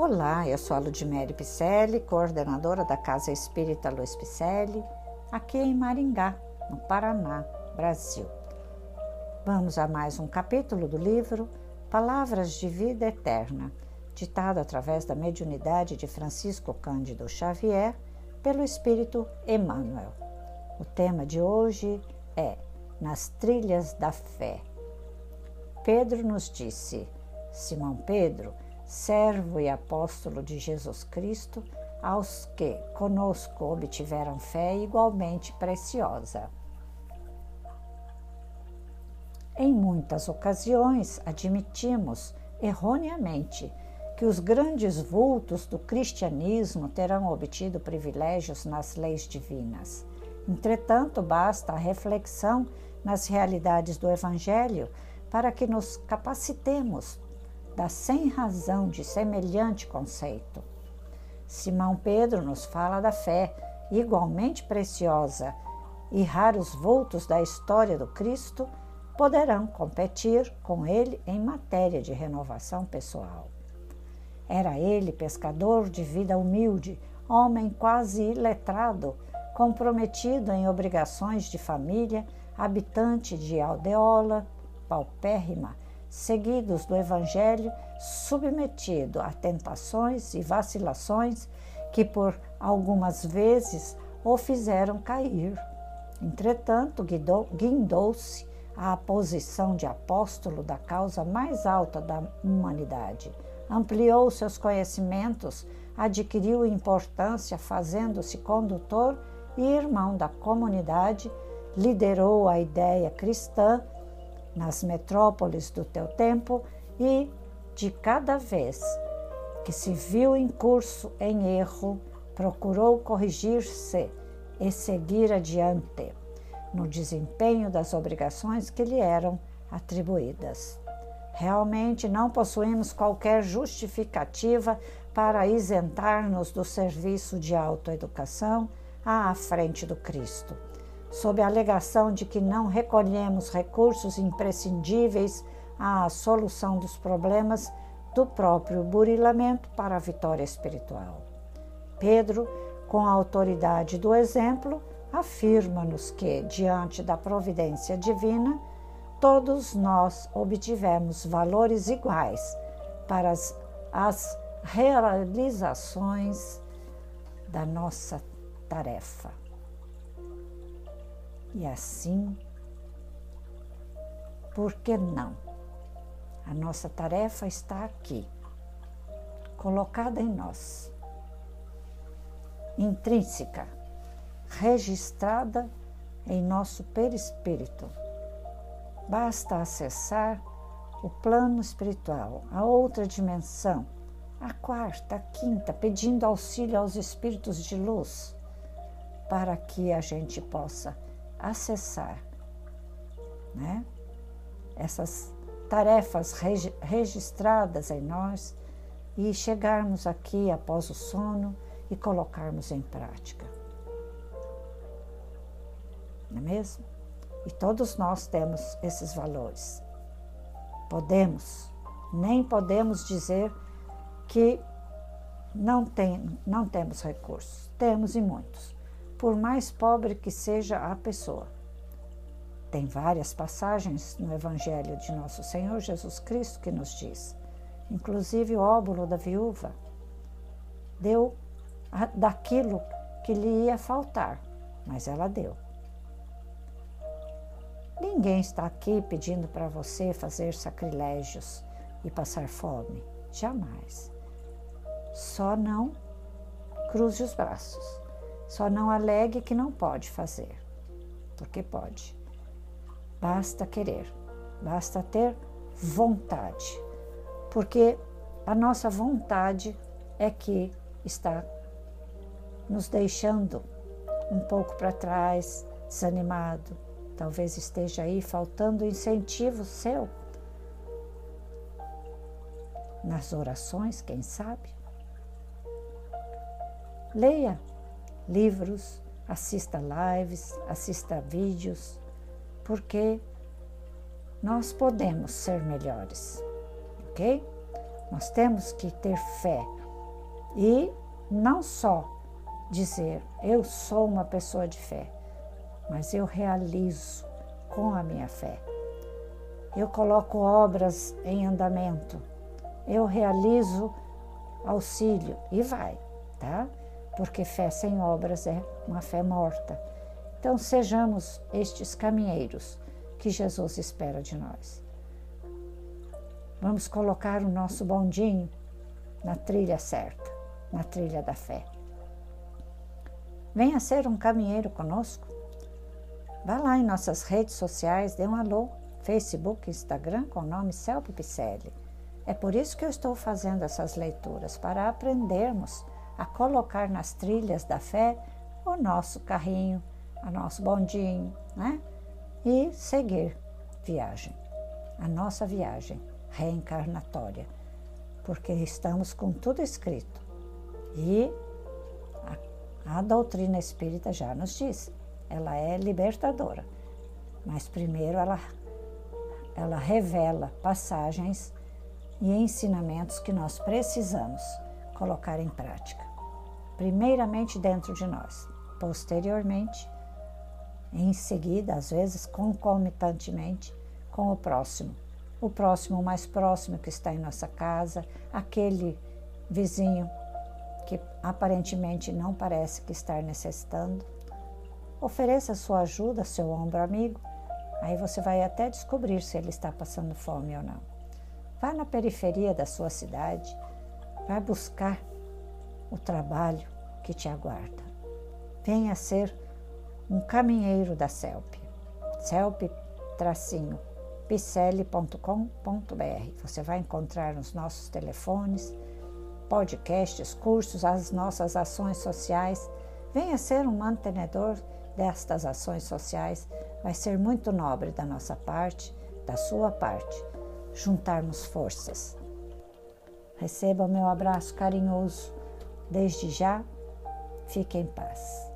Olá, eu sou a Ludmere Picelli, coordenadora da Casa Espírita Luiz Picelli, aqui em Maringá, no Paraná, Brasil. Vamos a mais um capítulo do livro Palavras de Vida Eterna, ditado através da mediunidade de Francisco Cândido Xavier pelo Espírito Emmanuel. O tema de hoje é Nas Trilhas da Fé. Pedro nos disse, Simão Pedro, servo e apóstolo de Jesus Cristo, aos que conosco obtiveram fé igualmente preciosa. Em muitas ocasiões admitimos erroneamente que os grandes vultos do cristianismo terão obtido privilégios nas leis divinas. Entretanto, basta a reflexão nas realidades do Evangelho para que nos capacitemos da sem razão de semelhante conceito. Simão Pedro nos fala da fé, igualmente preciosa, e raros vultos da história do Cristo poderão competir com ele em matéria de renovação pessoal. Era ele pescador de vida humilde, homem quase iletrado, comprometido em obrigações de família, habitante de aldeola paupérrima, seguidos do Evangelho, submetido a tentações e vacilações que por algumas vezes o fizeram cair. Entretanto, guindou-se à posição de apóstolo da causa mais alta da humanidade, ampliou seus conhecimentos, adquiriu importância, fazendo-se condutor e irmão da comunidade, liderou a ideia cristã nas metrópoles do teu tempo e de cada vez que se viu em curso em erro, procurou corrigir-se e seguir adiante no desempenho das obrigações que lhe eram atribuídas. Realmente não possuímos qualquer justificativa para isentar-nos do serviço de autoeducação à frente do Cristo sob a alegação de que não recolhemos recursos imprescindíveis à solução dos problemas do próprio burilamento para a vitória espiritual. Pedro, com a autoridade do exemplo, afirma-nos que, diante da providência divina, todos nós obtivemos valores iguais para as, as realizações da nossa tarefa. E assim, por que não? A nossa tarefa está aqui, colocada em nós, intrínseca, registrada em nosso perispírito. Basta acessar o plano espiritual, a outra dimensão, a quarta, a quinta, pedindo auxílio aos espíritos de luz, para que a gente possa acessar né? essas tarefas regi registradas em nós e chegarmos aqui após o sono e colocarmos em prática. Não é mesmo? E todos nós temos esses valores. Podemos, nem podemos dizer que não, tem, não temos recursos. Temos e muitos por mais pobre que seja a pessoa. Tem várias passagens no Evangelho de Nosso Senhor Jesus Cristo que nos diz, inclusive o óbolo da viúva, deu daquilo que lhe ia faltar, mas ela deu. Ninguém está aqui pedindo para você fazer sacrilégios e passar fome. Jamais. Só não cruze os braços. Só não alegue que não pode fazer, porque pode. Basta querer, basta ter vontade, porque a nossa vontade é que está nos deixando um pouco para trás, desanimado. Talvez esteja aí faltando incentivo seu nas orações, quem sabe? Leia livros, assista lives, assista vídeos, porque nós podemos ser melhores, ok? Nós temos que ter fé E não só dizer eu sou uma pessoa de fé, mas eu realizo com a minha fé. Eu coloco obras em andamento, eu realizo auxílio e vai, tá? Porque fé sem obras é uma fé morta. Então sejamos estes caminheiros que Jesus espera de nós. Vamos colocar o nosso bondinho na trilha certa, na trilha da fé. Venha ser um caminheiro conosco. Vá lá em nossas redes sociais, dê um alô, Facebook, Instagram, com o nome Celpe Picelli. É por isso que eu estou fazendo essas leituras, para aprendermos a colocar nas trilhas da fé o nosso carrinho, o nosso bondinho, né? E seguir viagem, a nossa viagem reencarnatória, porque estamos com tudo escrito. E a, a doutrina espírita já nos diz, ela é libertadora, mas primeiro ela, ela revela passagens e ensinamentos que nós precisamos colocar em prática. Primeiramente dentro de nós, posteriormente, em seguida, às vezes concomitantemente, com o próximo o próximo mais próximo que está em nossa casa, aquele vizinho que aparentemente não parece que está necessitando. Ofereça sua ajuda, seu ombro amigo, aí você vai até descobrir se ele está passando fome ou não. Vá na periferia da sua cidade, vai buscar o trabalho que te aguarda. Venha ser um caminheiro da CELP. CELP tracinho picele.com.br. Você vai encontrar os nossos telefones, podcasts, cursos, as nossas ações sociais. Venha ser um mantenedor destas ações sociais. Vai ser muito nobre da nossa parte, da sua parte, juntarmos forças. Receba o meu abraço carinhoso. Desde já, fique em paz.